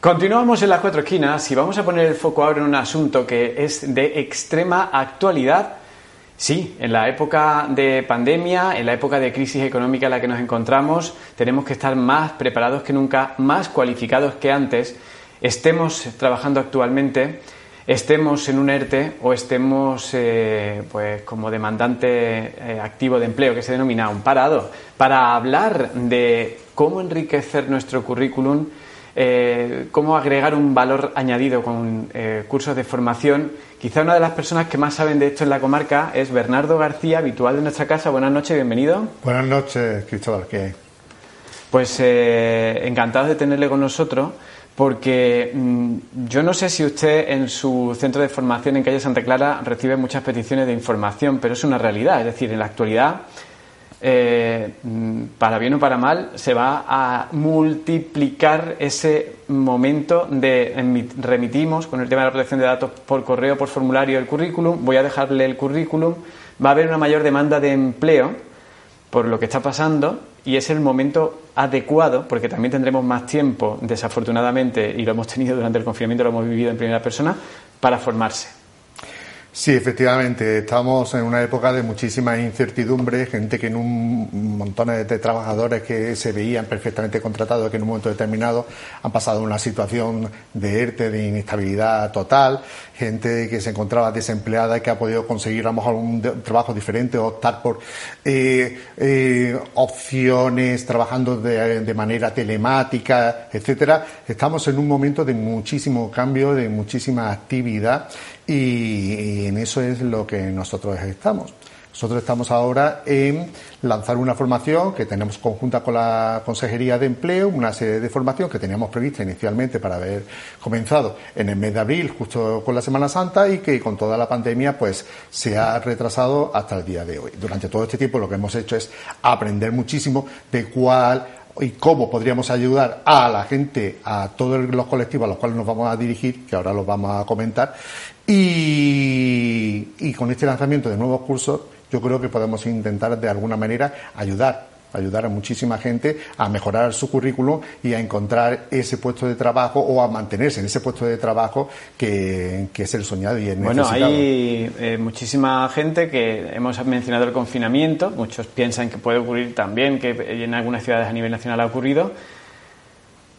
Continuamos en las cuatro esquinas y vamos a poner el foco ahora en un asunto que es de extrema actualidad. Sí, en la época de pandemia, en la época de crisis económica en la que nos encontramos, tenemos que estar más preparados que nunca, más cualificados que antes, estemos trabajando actualmente, estemos en un ERTE o estemos eh, pues como demandante eh, activo de empleo, que se denomina un parado, para hablar de cómo enriquecer nuestro currículum eh, cómo agregar un valor añadido con eh, cursos de formación. Quizá una de las personas que más saben de esto en la comarca es Bernardo García, habitual de nuestra casa. Buenas noches, bienvenido. Buenas noches, Cristóbal. ¿Qué Pues eh, encantado de tenerle con nosotros porque mm, yo no sé si usted en su centro de formación en calle Santa Clara recibe muchas peticiones de información, pero es una realidad. Es decir, en la actualidad eh, para bien o para mal, se va a multiplicar ese momento de remitimos con el tema de la protección de datos por correo, por formulario, el currículum, voy a dejarle el currículum, va a haber una mayor demanda de empleo por lo que está pasando y es el momento adecuado, porque también tendremos más tiempo, desafortunadamente, y lo hemos tenido durante el confinamiento, lo hemos vivido en primera persona, para formarse. Sí, efectivamente, estamos en una época de muchísima incertidumbre, gente que en un montón de, trabajadores que se veían perfectamente contratados, que en un momento determinado han pasado una situación de ERTE, de inestabilidad total, gente que se encontraba desempleada y que ha podido conseguir a lo mejor un, trabajo diferente, optar por eh, eh, opciones, trabajando de manera telemática, etcétera. Estamos en un momento de muchísimo cambio, de muchísima actividad y, en eso es lo que nosotros estamos. Nosotros estamos ahora en lanzar una formación que tenemos conjunta con la Consejería de Empleo, una serie de formación que teníamos prevista inicialmente para haber comenzado en el mes de abril, justo con la Semana Santa, y que con toda la pandemia pues se ha retrasado hasta el día de hoy. Durante todo este tiempo lo que hemos hecho es aprender muchísimo de cuál y cómo podríamos ayudar a la gente, a todos los colectivos a los cuales nos vamos a dirigir, que ahora los vamos a comentar, y, con este lanzamiento de nuevos cursos, yo creo que podemos intentar de alguna manera ayudar ayudar a muchísima gente a mejorar su currículum y a encontrar ese puesto de trabajo o a mantenerse en ese puesto de trabajo que, es el soñado y el bueno, Bueno, hay eh, muchísima gente que hemos mencionado el confinamiento, muchos piensan que puede ocurrir también, que en algunas ciudades a nivel nacional ha ocurrido.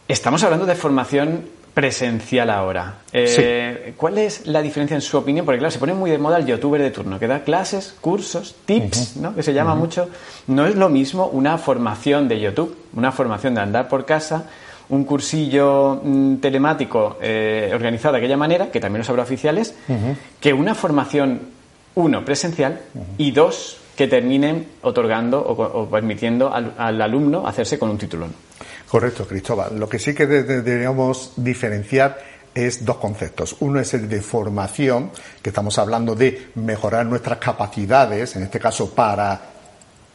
Estamos hablando de formación presencial ahora. Eh, ¿Cuál es la diferencia en su opinión? Porque claro, se pone muy de moda el youtuber de turno, que da clases, cursos, tips, ¿no? que se llama mucho. No es lo mismo una formación de YouTube, una formación de andar por casa, un cursillo mm, telemático eh, organizado de aquella manera, que también los habrá oficiales, que una formación, uno, presencial y dos, que terminen otorgando o, permitiendo al, al, alumno hacerse con un título. Correcto, Cristóbal. Lo que sí que deberíamos diferenciar es dos conceptos. Uno es el de formación, que estamos hablando de mejorar nuestras capacidades, en este caso para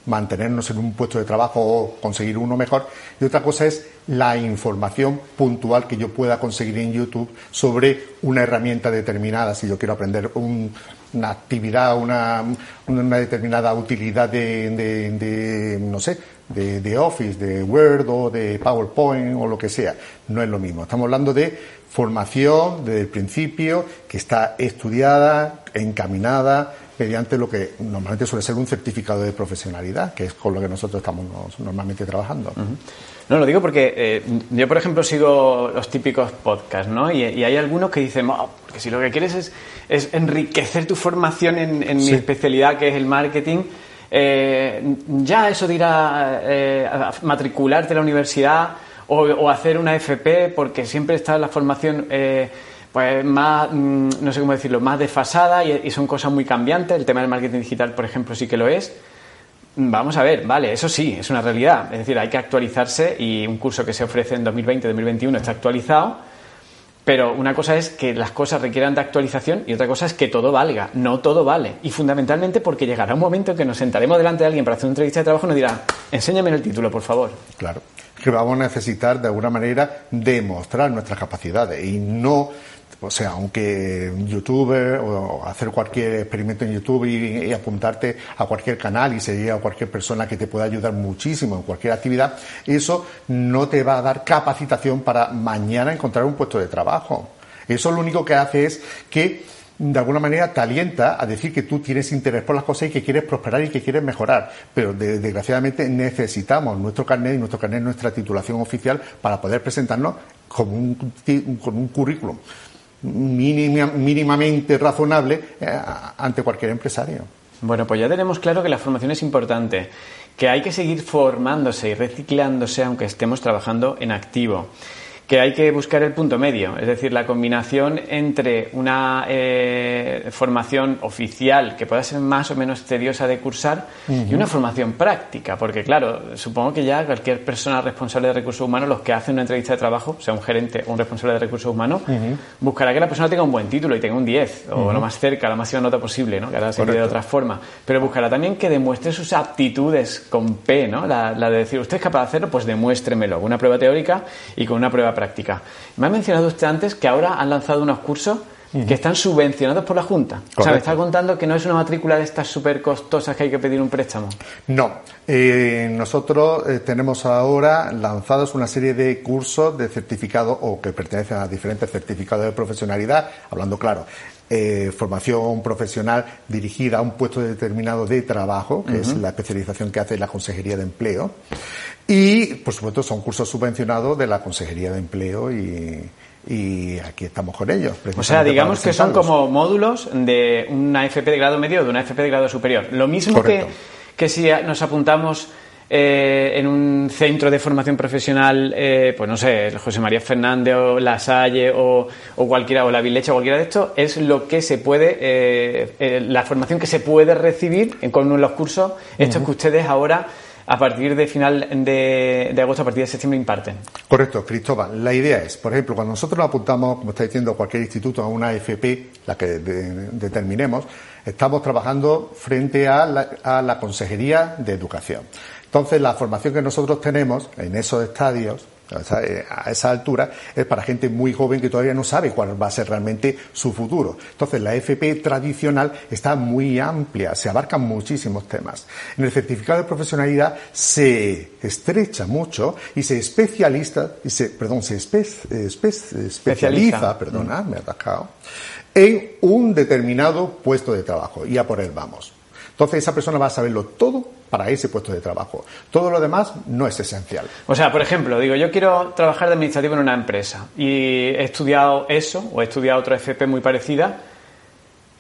mantenernos en un puesto de trabajo o conseguir uno mejor. Y otra cosa es la información puntual que yo pueda conseguir en YouTube sobre una herramienta determinada. Si yo quiero aprender una actividad, una, una determinada utilidad de, no sé, de, Office, de Word o de PowerPoint o lo que sea. No es lo mismo. Estamos hablando de formación desde el principio que está estudiada, encaminada mediante lo que normalmente suele ser un certificado de profesionalidad, que es con lo que nosotros estamos normalmente trabajando. No, lo digo porque eh, yo, por ejemplo, sigo los típicos podcasts, ¿no? Y, hay algunos que dicen, que si lo que quieres es, es enriquecer tu formación en, mi especialidad, que es el marketing, eh, ya eso dirá eh, matricularte en la universidad o, hacer una FP, porque siempre está la formación pues más, mm, no sé cómo decirlo, más desfasada y, y son cosas muy cambiantes. El tema del marketing digital, por ejemplo, sí que lo es. Vamos a ver, vale, eso sí, es una realidad. Es decir, hay que actualizarse y un curso que se ofrece en 2020-2021 está actualizado, pero una cosa es que las cosas requieran de actualización y otra cosa es que todo valga. No todo vale. Y fundamentalmente porque llegará un momento en que nos sentaremos delante de alguien para hacer una entrevista de trabajo y nos dirá, enséñame el título, por favor. Claro, que vamos a necesitar de alguna manera demostrar nuestras capacidades y no o sea, aunque youtuber o hacer cualquier experimento en YouTube y, apuntarte a cualquier canal y seguir a cualquier persona que te pueda ayudar muchísimo en cualquier actividad, eso no te va a dar capacitación para mañana encontrar un puesto de trabajo. Eso lo único que hace es que de alguna manera te alienta a decir que tú tienes interés por las cosas y que quieres prosperar y que quieres mejorar. Pero desgraciadamente necesitamos nuestro carnet y nuestro carnet nuestra titulación oficial para poder presentarnos con un, con un currículum mínimamente razonable eh, ante cualquier empresario. Bueno, pues ya tenemos claro que la formación es importante, que hay que seguir formándose y reciclándose aunque estemos trabajando en activo que hay que buscar el punto medio, es decir, la combinación entre una eh, formación oficial que pueda ser más o menos tediosa de cursar y una formación práctica, porque claro, supongo que ya cualquier persona responsable de recursos humanos, los que hacen una entrevista de trabajo, sea un gerente o un responsable de recursos humanos, buscará que la persona tenga un buen título y tenga un 10 o lo más cerca, la máxima nota posible, ¿no? que ahora se de otra forma, pero buscará también que demuestre sus aptitudes con P, ¿no? La, la de decir, usted es capaz de hacerlo, pues demuéstremelo, una prueba teórica y con una prueba práctica. Me ha mencionado usted antes que ahora han lanzado unos cursos que están subvencionados por la Junta. O sea, me está contando que no es una matrícula de estas súper costosas que hay que pedir un préstamo. No. Eh, nosotros eh, tenemos ahora lanzados una serie de cursos de certificado o que pertenecen a diferentes certificados de profesionalidad, hablando claro. Eh, formación profesional dirigida a un puesto determinado de trabajo, que es la especialización que hace la Consejería de Empleo. Y, por supuesto, son cursos subvencionados de la Consejería de Empleo y, aquí estamos con ellos. O sea, digamos que son como módulos de una FP de grado medio o de una FP de grado superior. Lo mismo que, que si nos apuntamos eh, en un centro de formación profesional, eh, pues no sé, José María Fernández o La Salle o, cualquiera, o la Vilecha o cualquiera de estos, es lo que se puede, eh, la formación que se puede recibir con los cursos, estos que ustedes ahora a partir de final de, agosto, a partir de septiembre imparten. Correcto, Cristóbal. La idea es, por ejemplo, cuando nosotros apuntamos, como está diciendo cualquier instituto, a una FP, la que determinemos, estamos trabajando frente a la, a la Consejería de Educación. Entonces, la formación que nosotros tenemos en esos estadios a esa altura es para gente muy joven que todavía no sabe cuál va a ser realmente su futuro. Entonces la FP tradicional está muy amplia, se abarcan muchísimos temas. En el certificado de profesionalidad se estrecha mucho y se especializa, y se, perdón, se especializa, perdona, me he atascado, en un determinado puesto de trabajo y a por él vamos. Entonces esa persona va a saberlo todo para ese puesto de trabajo. Todo lo demás no es esencial. O sea, por ejemplo, digo, yo quiero trabajar de administrativo en una empresa y he estudiado eso o he estudiado otra FP muy parecida,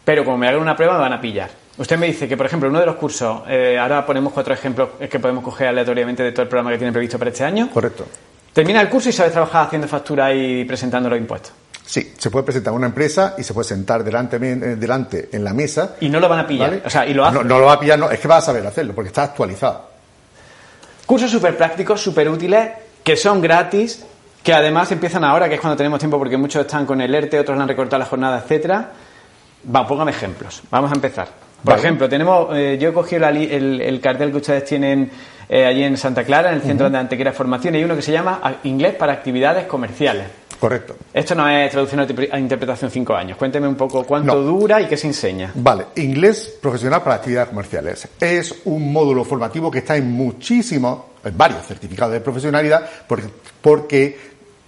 pero como me hagan una prueba me van a pillar. Usted me dice que, por ejemplo, uno de los cursos, eh, ahora ponemos cuatro ejemplos que podemos coger aleatoriamente de todo el programa que tiene previsto para este año. Correcto. Termina el curso y sabe trabajar haciendo factura y presentando los impuestos. Sí, se puede presentar una empresa y se puede sentar delante, eh, delante en la mesa. Y no lo van a pillar. O sea, y lo No, lo va a pillar, no, es que va a saber hacerlo, porque está actualizado. Cursos súper prácticos, súper útiles, que son gratis, que además empiezan ahora, que es cuando tenemos tiempo, porque muchos están con el ERTE, otros le han recortado la jornada, etcétera. Va, póngame ejemplos. Vamos a empezar. Por ejemplo, tenemos, eh, yo he cogido el, cartel que ustedes tienen eh, allí en Santa Clara, en el Centro de Antequera Formación, y hay uno que se llama Inglés para Actividades Comerciales. Correcto. Esto no es traducción a interpretación cinco años. Cuénteme un poco cuánto dura y qué se enseña. Vale, inglés profesional para actividades comerciales. Es un módulo formativo que está en muchísimos, en varios certificados de profesionalidad, porque, porque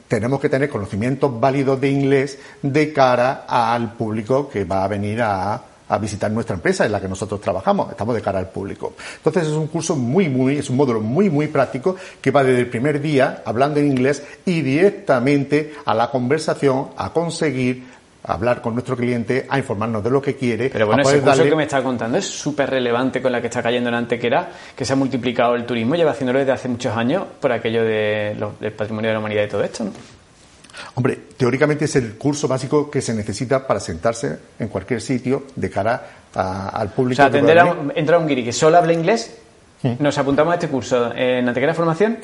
tenemos que tener conocimientos válidos de inglés de cara al público que va a venir a a visitar nuestra empresa en la que nosotros trabajamos, estamos de cara al público. Entonces es un curso muy, muy, es un módulo muy, muy práctico que va desde el primer día hablando en inglés y directamente a la conversación, a conseguir hablar con nuestro cliente, a informarnos de lo que quiere. Pero bueno, ese curso que me está contando es súper relevante con la que está cayendo en Antequera, que se ha multiplicado el turismo, lleva haciéndolo desde hace muchos años por aquello de del patrimonio de la humanidad y todo esto, ¿no? Hombre, teóricamente es el curso básico que se necesita para sentarse en cualquier sitio de cara al público. O sea, atender a un, a un guiri que solo habla inglés nos apuntamos a este curso en Antequera Formación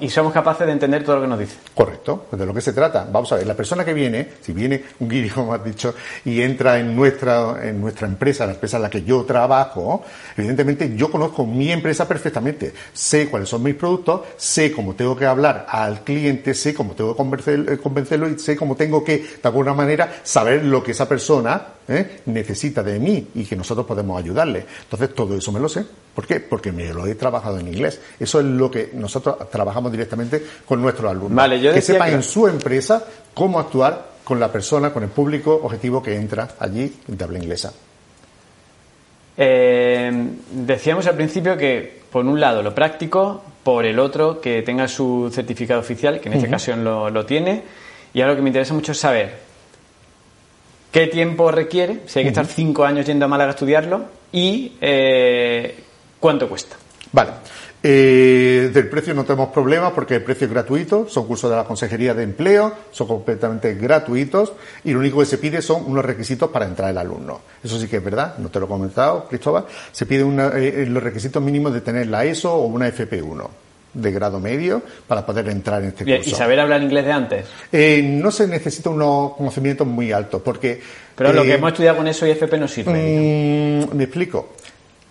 y, somos capaces de entender todo lo que nos dice. Correcto, pues de lo que se trata. Vamos a ver, la persona que viene, si viene un guiri, como has dicho, y entra en nuestra, en nuestra empresa, la empresa en la que yo trabajo, evidentemente yo conozco mi empresa perfectamente. Sé cuáles son mis productos, sé cómo tengo que hablar al cliente, sé cómo tengo que eh, convencerlo y sé cómo tengo que, de alguna manera, saber lo que esa persona ¿eh? necesita de mí y que nosotros podemos ayudarle. Entonces, todo eso me lo sé. ¿Por qué? Porque me lo he trabajado en inglés. Eso es lo que nosotros trabajamos directamente con nuestros alumnos. que sepan en su empresa cómo actuar con la persona, con el público objetivo que entra allí de habla inglesa. Eh, decíamos al principio que, por un lado, lo práctico, por el otro, que tenga su certificado oficial, que en esta ocasión lo, lo tiene. Y ahora lo que me interesa mucho es saber qué tiempo requiere, si hay que estar cinco años yendo a Málaga a estudiarlo y eh, cuánto cuesta. Vale. Eh, del precio no tenemos problemas porque el precio es gratuito, son cursos de la Consejería de Empleo, son completamente gratuitos y lo único que se pide son unos requisitos para entrar el alumno. Eso sí que es verdad, no te lo he comentado, Cristóbal, se pide eh, los requisitos mínimos de tener la ESO o una FP1 de grado medio para poder entrar en este curso. ¿Y saber hablar inglés de antes? Eh, no se necesita unos conocimientos muy altos porque... Pero lo que hemos estudiado con eso y FP no sirve. Mm, me explico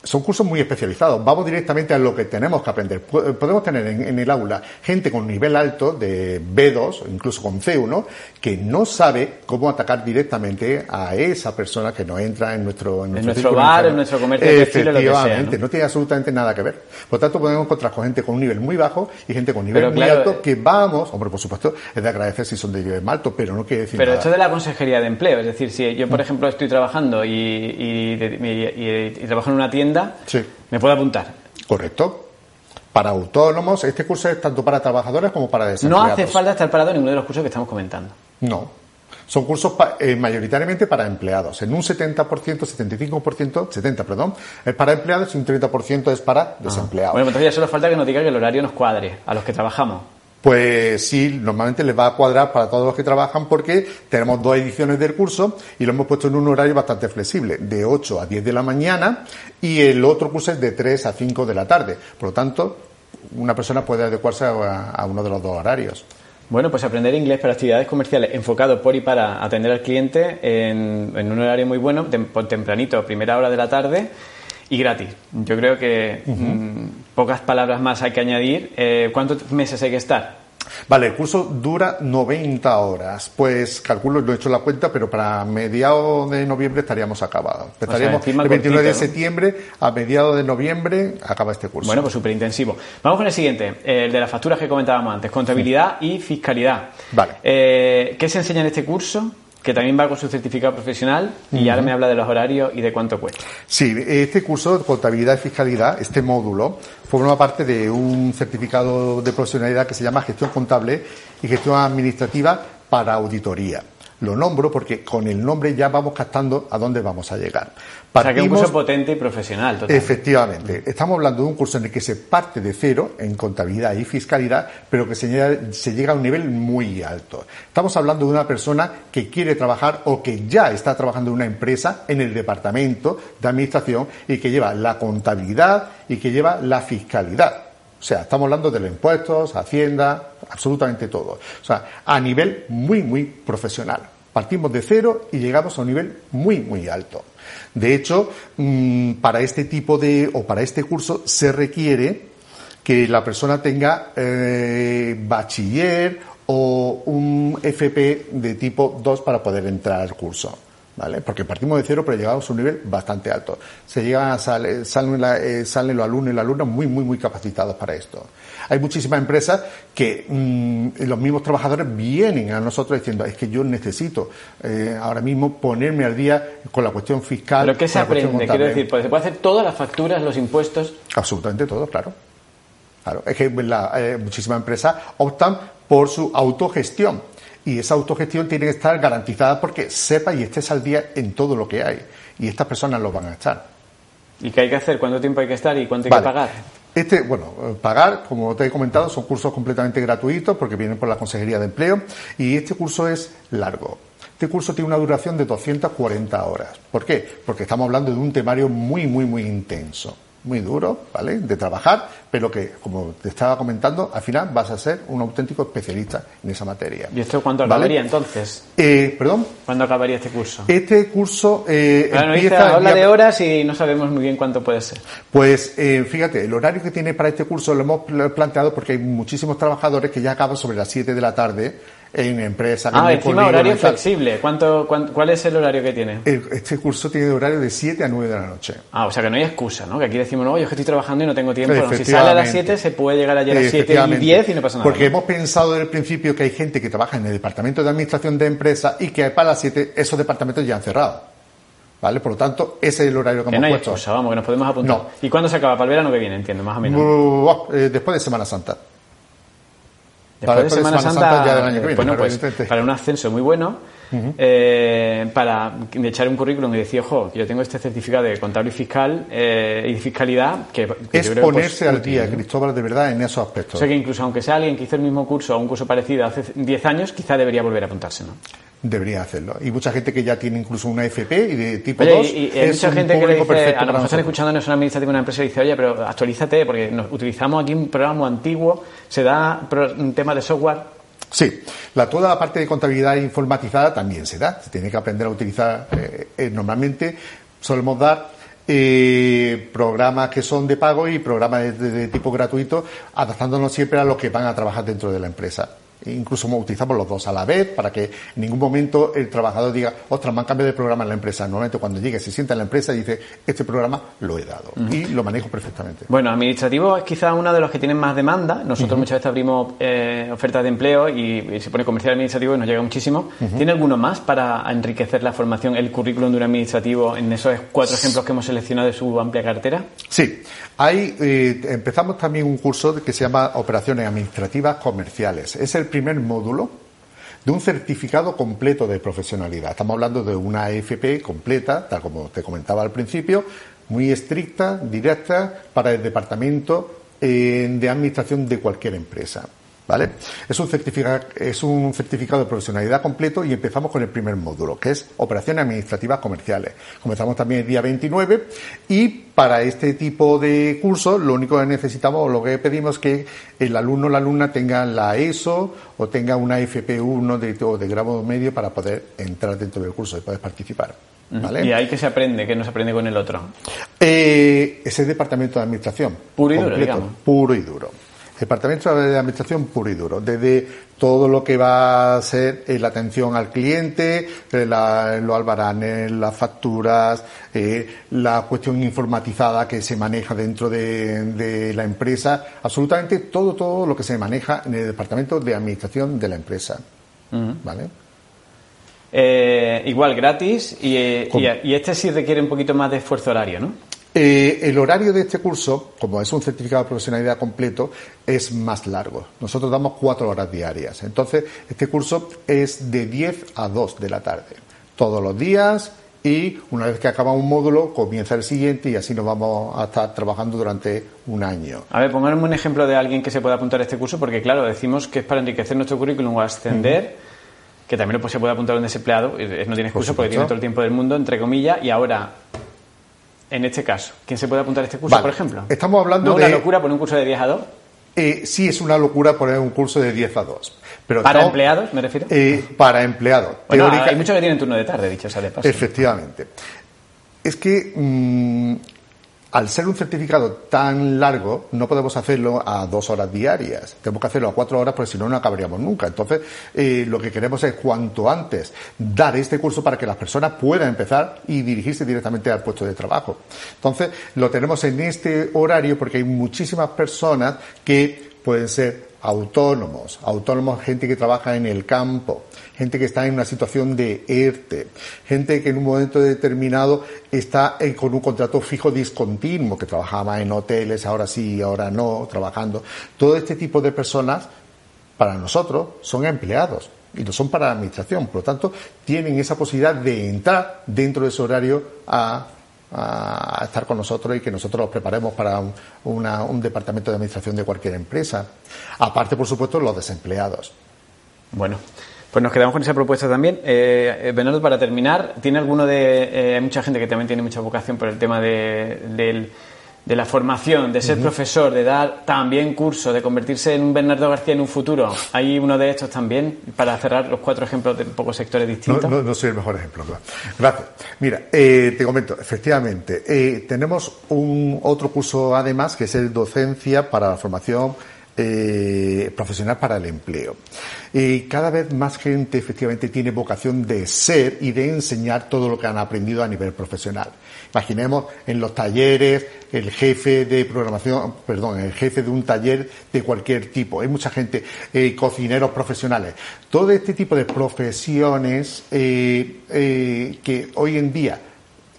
son cursos muy especializados. Vamos directamente a lo que tenemos que aprender. Podemos tener en, el aula gente con nivel alto de B2 o incluso con C1 que no sabe cómo atacar directamente a esa persona que no entra en nuestro en nuestro, bar, en nuestro comercio Efectivamente, ¿no? tiene absolutamente nada que ver. Por tanto, podemos encontrar con gente con un nivel muy bajo y gente con nivel muy alto eh, que vamos, hombre, por supuesto, es de agradecer si son de nivel alto, pero no quiere decir Pero esto de la consejería de empleo, es decir, si yo, por mm. ejemplo, estoy trabajando y, y trabajo en una tienda sí. me puedo apuntar. Correcto. Para autónomos, este curso es tanto para trabajadores como para desempleados. No hace falta estar parado en ninguno de los cursos que estamos comentando. No. Son cursos eh, mayoritariamente para empleados. En un 70%, 75%, 70, perdón, es para empleados y un 30% es para ah. desempleados. Bueno, entonces ya solo falta que nos diga que el horario nos cuadre a los que trabajamos. Pues sí, normalmente les va a cuadrar para todos los que trabajan porque tenemos dos ediciones del curso y lo hemos puesto en un horario bastante flexible, de 8 a 10 de la mañana y el otro curso es de 3 a 5 de la tarde. Por lo tanto, una persona puede adecuarse a, uno de los dos horarios. Bueno, pues aprender inglés para actividades comerciales enfocado por y para atender al cliente en, un horario muy bueno, tempranito, primera hora de la tarde y gratis. Yo creo que pocas palabras más hay que añadir. Eh, ¿Cuántos meses hay que estar? Vale, el curso dura 90 horas. Pues calculo, no he hecho la cuenta, pero para mediados de noviembre estaríamos acabados. Estaríamos el 29 de septiembre a mediados de noviembre acaba este curso. Bueno, pues súper intensivo. Vamos con el siguiente, el de las facturas que comentábamos antes, contabilidad y fiscalidad. Vale. Eh, ¿Qué se enseña en este curso? Que también va con su certificado profesional y ahora me habla de los horarios y de cuánto cuesta. Sí, este curso de contabilidad y fiscalidad, este módulo, forma parte de un certificado de profesionalidad que se llama gestión contable y gestión administrativa para auditoría. Lo nombro porque con el nombre ya vamos captando a dónde vamos a llegar. o sea, que es un curso potente y profesional. Totalmente. Efectivamente. Estamos hablando de un curso en el que se parte de cero en contabilidad y fiscalidad, pero que se llega, se llega a un nivel muy alto. Estamos hablando de una persona que quiere trabajar o que ya está trabajando en una empresa en el departamento de administración y que lleva la contabilidad y que lleva la fiscalidad. O sea, estamos hablando de los impuestos, Hacienda, absolutamente todo. O sea, a nivel muy, muy profesional. Partimos de cero y llegamos a un nivel muy, muy alto. De hecho, mm, para este tipo de, o para este curso, se requiere que la persona tenga eh, bachiller o un FP de tipo 2 para poder entrar al curso. Porque partimos de cero, pero llegamos a un nivel bastante alto. Se llega, sale, salen, eh, salen los alumnos y las alumnas muy, muy, muy capacitados para esto. Hay muchísimas empresas que mm, los mismos trabajadores vienen a nosotros diciendo, es que yo necesito eh, ahora mismo ponerme al día con la cuestión fiscal. ¿Pero qué se aprende? Quiero decir, pues se puede hacer todas las facturas, los impuestos. Absolutamente todo, claro. Claro, es que la, eh, muchísimas empresas optan por su autogestión y esa autogestión tiene que estar garantizada porque sepa y estés al día en todo lo que hay. Y estas personas lo van a estar. ¿Y qué hay que hacer? ¿Cuánto tiempo hay que estar y cuánto hay que pagar? Este, bueno, pagar, como te he comentado, son cursos completamente gratuitos porque vienen por la Consejería de Empleo y este curso es largo. Este curso tiene una duración de 240 horas. ¿Por qué? Porque estamos hablando de un temario muy, muy, muy intenso muy duro, ¿vale? De trabajar, pero que, como te estaba comentando, al final vas a ser un auténtico especialista en esa materia. ¿Y esto cuándo acabaría entonces? Eh, ¿Perdón? ¿Cuándo acabaría este curso? Este curso eh, empieza... habla de horas y no sabemos muy bien cuánto puede ser. Pues eh, fíjate, el horario que tiene para este curso lo hemos planteado porque hay muchísimos trabajadores que ya acaban sobre las 7 de la tarde en empresa. Ah, encima horario flexible. ¿Cuánto, cuál es el horario que tiene? este curso tiene horario de 7 a 9 de la noche. Ah, o sea que no hay excusa, ¿no? Que aquí decimos, no, yo es que estoy trabajando y no tengo tiempo. si sale a las 7 se puede llegar allá a las 7 y 10 y no pasa nada. Porque hemos pensado desde el principio que hay gente que trabaja en el departamento de administración de empresa y que para las 7 esos departamentos ya han cerrado. ¿Vale? Por lo tanto, ese es el horario que, hemos no puesto. Excusa, vamos, que nos podemos apuntar. ¿Y cuándo se acaba? Para el verano que viene, entiendo, más o menos. Uh, después de Semana Santa. Después, de Semana, Santa, bueno, pues para un ascenso muy bueno, eh, para echar un currículum y decir, ojo, yo tengo este certificado de contable y fiscal eh, y fiscalidad que, es pues, ponerse al día, Cristóbal, de verdad, en esos aspectos. O sea que incluso aunque sea alguien que hizo el mismo curso o un curso parecido hace 10 años, quizá debería volver a apuntarse, ¿no? Debería hacerlo. Y mucha gente que ya tiene incluso una FP y de tipo 2. Y, hay mucha gente que le dice, a lo mejor están escuchando en una administrativa de una empresa y dice, oye, pero actualízate, porque nos utilizamos aquí un programa antiguo, se da un tema de software. Sí, la, toda la parte de contabilidad informatizada también se da. Se tiene que aprender a utilizar. Eh, eh, normalmente solemos dar eh, programas que son de pago y programas de, tipo gratuito, adaptándonos siempre a los que van a trabajar dentro de la empresa. Incluso utilizamos los dos a la vez para que en ningún momento el trabajador diga, ostras, me han cambiado de programa en la empresa. Normalmente cuando llegue, se sienta en la empresa y dice, este programa lo he dado y lo manejo perfectamente. Bueno, administrativo es quizá uno de los que tienen más demanda. Nosotros muchas veces abrimos eh, ofertas de empleo y, se pone comercial administrativo y nos llega muchísimo. ¿Tiene alguno más para enriquecer la formación, el currículum de un administrativo en esos cuatro ejemplos que hemos seleccionado de su amplia cartera? Sí, hay, eh, empezamos también un curso que se llama Operaciones Administrativas Comerciales. Es el primer módulo de un certificado completo de profesionalidad. Estamos hablando de una AFP completa, tal como te comentaba al principio, muy estricta, directa para el departamento eh, de administración de cualquier empresa. ¿Vale? Es un, certificado, es un certificado de profesionalidad completo y empezamos con el primer módulo, que es operaciones administrativas comerciales. Comenzamos también el día 29 y para este tipo de cursos lo único que necesitamos o lo que pedimos es que el alumno o la alumna tenga la ESO o tenga una FP1 de, de grado medio para poder entrar dentro del curso y poder participar. ¿Vale? ¿Y ahí que se aprende? que no se aprende con el otro? Eh, ese departamento de administración. Puro y duro, digamos. Puro y duro. Departamento de Administración puro y duro, desde todo lo que va a ser eh, la atención al cliente, eh, los albaranes, las facturas, eh, la cuestión informatizada que se maneja dentro de, la empresa, absolutamente todo, todo lo que se maneja en el Departamento de Administración de la empresa. ¿Vale? igual gratis y, y, este sí requiere un poquito más de esfuerzo horario, ¿no? Eh, el horario de este curso, como es un certificado de profesionalidad completo, es más largo. Nosotros damos cuatro horas diarias. Entonces, este curso es de 10 a 2 de la tarde, todos los días. Y una vez que acaba un módulo, comienza el siguiente y así nos vamos a estar trabajando durante un año. A ver, ponganme un ejemplo de alguien que se pueda apuntar a este curso, porque claro, decimos que es para enriquecer nuestro currículum o ascender, que también se puede apuntar a un desempleado, no tiene curso porque tiene todo el tiempo del mundo, entre comillas, y ahora en este caso, ¿quién se puede apuntar a este curso, por ejemplo? Estamos hablando ¿No de. una locura poner un curso de 10 a 2? Eh, sí, es una locura poner un curso de 10 a 2. Pero ¿Para empleados, me refiero? Eh, para empleados. Bueno, hay muchos que tienen turno de tarde, dicho sea de paso. Efectivamente. Es que mm, al ser un certificado tan largo, no podemos hacerlo a dos horas diarias. Tenemos que hacerlo a cuatro horas porque si no, no acabaríamos nunca. Entonces, eh, lo que queremos es cuanto antes dar este curso para que las personas puedan empezar y dirigirse directamente al puesto de trabajo. Entonces, lo tenemos en este horario porque hay muchísimas personas que pueden ser autónomos, autónomos, gente que trabaja en el campo, gente que está en una situación de ERTE, gente que en un momento determinado está con un contrato fijo discontinuo, que trabajaba en hoteles, ahora sí, ahora no, trabajando. Todo este tipo de personas, para nosotros, son empleados y no son para la administración. Por lo tanto, tienen esa posibilidad de entrar dentro de ese horario a a, estar con nosotros y que nosotros los preparemos para un, departamento de administración de cualquier empresa. Aparte, por supuesto, los desempleados. Bueno. Pues nos quedamos con esa propuesta también. Eh, eh Bernardo, para terminar, ¿tiene alguno de... Eh, hay mucha gente que también tiene mucha vocación por el tema de, del de la formación, de ser profesor, de dar también cursos, de convertirse en un Bernardo García en un futuro. ¿Hay uno de estos también para cerrar los cuatro ejemplos de pocos sectores distintos? No, soy el mejor ejemplo. Gracias. Mira, eh, te comento, efectivamente, eh, tenemos un otro curso además que es el Docencia para la Formación eh, profesional para el empleo. Y cada vez más gente efectivamente tiene vocación de ser y de enseñar todo lo que han aprendido a nivel profesional. Imaginemos en los talleres el jefe de programación, perdón, el jefe de un taller de cualquier tipo. Hay mucha gente, eh, cocineros profesionales. Todo este tipo de profesiones eh, eh, que hoy en día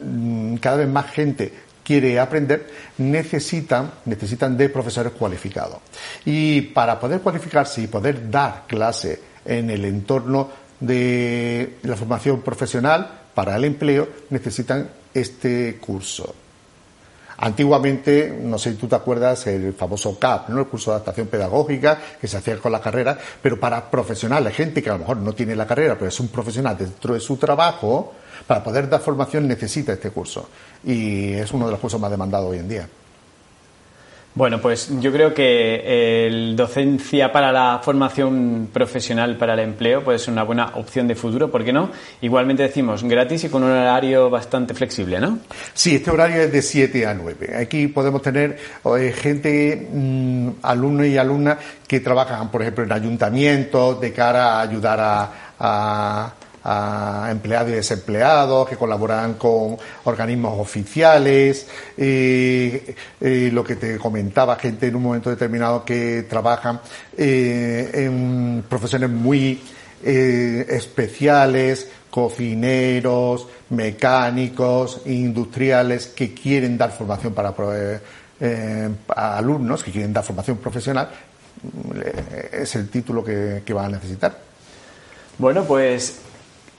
mm, cada vez más gente quiere aprender, necesitan, necesitan de profesores cualificados. Y para poder cualificarse y poder dar clase en el entorno de la formación profesional para el empleo, necesitan este curso. Antiguamente, no sé si tú te acuerdas, el famoso CAP, ¿no? el curso de adaptación pedagógica que se hacía con la carrera, pero para profesionales, gente que a lo mejor no tiene la carrera, pero es un profesional dentro de su trabajo, para poder dar formación necesita este curso. Y es uno de los cursos más demandados hoy en día. Bueno, pues yo creo que el docencia para la formación profesional para el empleo puede ser una buena opción de futuro, ¿por qué no? Igualmente decimos gratis y con un horario bastante flexible, ¿no? Sí, este horario es de 7 a 9. Aquí podemos tener eh, gente, mm, alumnos y alumnas que trabajan, por ejemplo, en ayuntamientos de cara a ayudar a empleados y desempleados que colaboran con organismos oficiales, lo que te comentaba, gente en un momento determinado que trabajan eh, en profesiones muy eh, especiales, cocineros, mecánicos, industriales que quieren dar formación para eh, alumnos, que quieren dar formación profesional, es el título que, que van a necesitar. Bueno, pues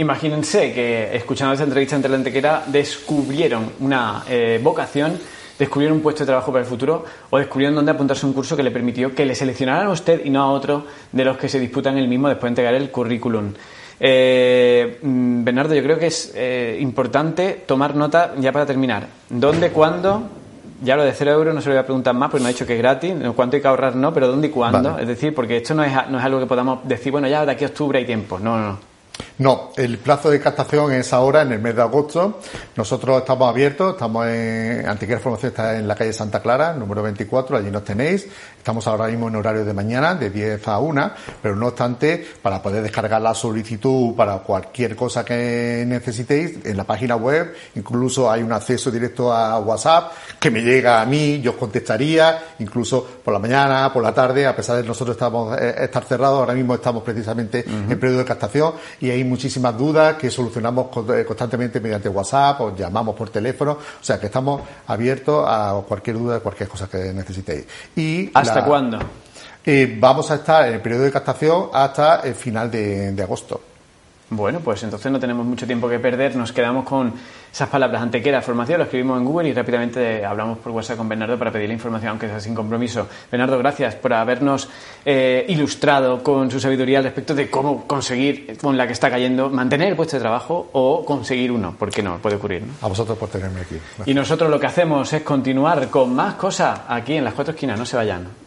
Imagínense que escuchando esta entrevista entre la Antequera descubrieron una eh, vocación, descubrieron un puesto de trabajo para el futuro o descubrieron dónde apuntarse a un curso que le permitió que le seleccionaran a usted y no a otro de los que se disputan el mismo después de entregar el currículum. Eh, mm, Bernardo, yo creo que es eh, importante tomar nota ya para terminar. ¿Dónde, cuándo? Ya lo de cero euros no se lo voy a preguntar más, porque me ha dicho que es gratis. ¿Cuánto hay que ahorrar? No, pero ¿dónde y cuándo? Es decir, porque esto no es, no es algo que podamos decir, bueno, ya de aquí a octubre hay tiempo. No, no, no. No, el plazo de captación es ahora, en el mes de agosto. Nosotros estamos abiertos, estamos en Antiquera Formación, está en la calle Santa Clara, número 24, allí nos tenéis. Estamos ahora mismo en horario de mañana, de 10 a 1, pero no obstante, para poder descargar la solicitud para cualquier cosa que necesitéis, en la página web incluso hay un acceso directo a WhatsApp que me llega a mí, yo os contestaría, incluso por la mañana, por la tarde, a pesar de nosotros estamos, eh, estar cerrados, ahora mismo estamos precisamente en periodo de captación y hay muchísimas dudas que solucionamos eh, constantemente mediante WhatsApp o llamamos por teléfono, o sea que estamos abiertos a cualquier duda, de cualquier cosa que necesitéis. Y ¿Hasta cuándo? Eh, vamos a estar en el periodo de captación hasta el final de agosto. Bueno, pues entonces no tenemos mucho tiempo que perder, nos quedamos con esas palabras. Antequera, formación, lo escribimos en Google y rápidamente hablamos por WhatsApp con Bernardo para pedir la información, aunque sea sin compromiso. Bernardo, gracias por habernos eh, ilustrado con su sabiduría al respecto de cómo conseguir, con la que está cayendo, mantener el puesto de trabajo o conseguir uno, porque no, puede ocurrir. ¿no? A vosotros por tenerme aquí. Y nosotros lo que hacemos es continuar con más cosas aquí en las cuatro esquinas, no se vayan.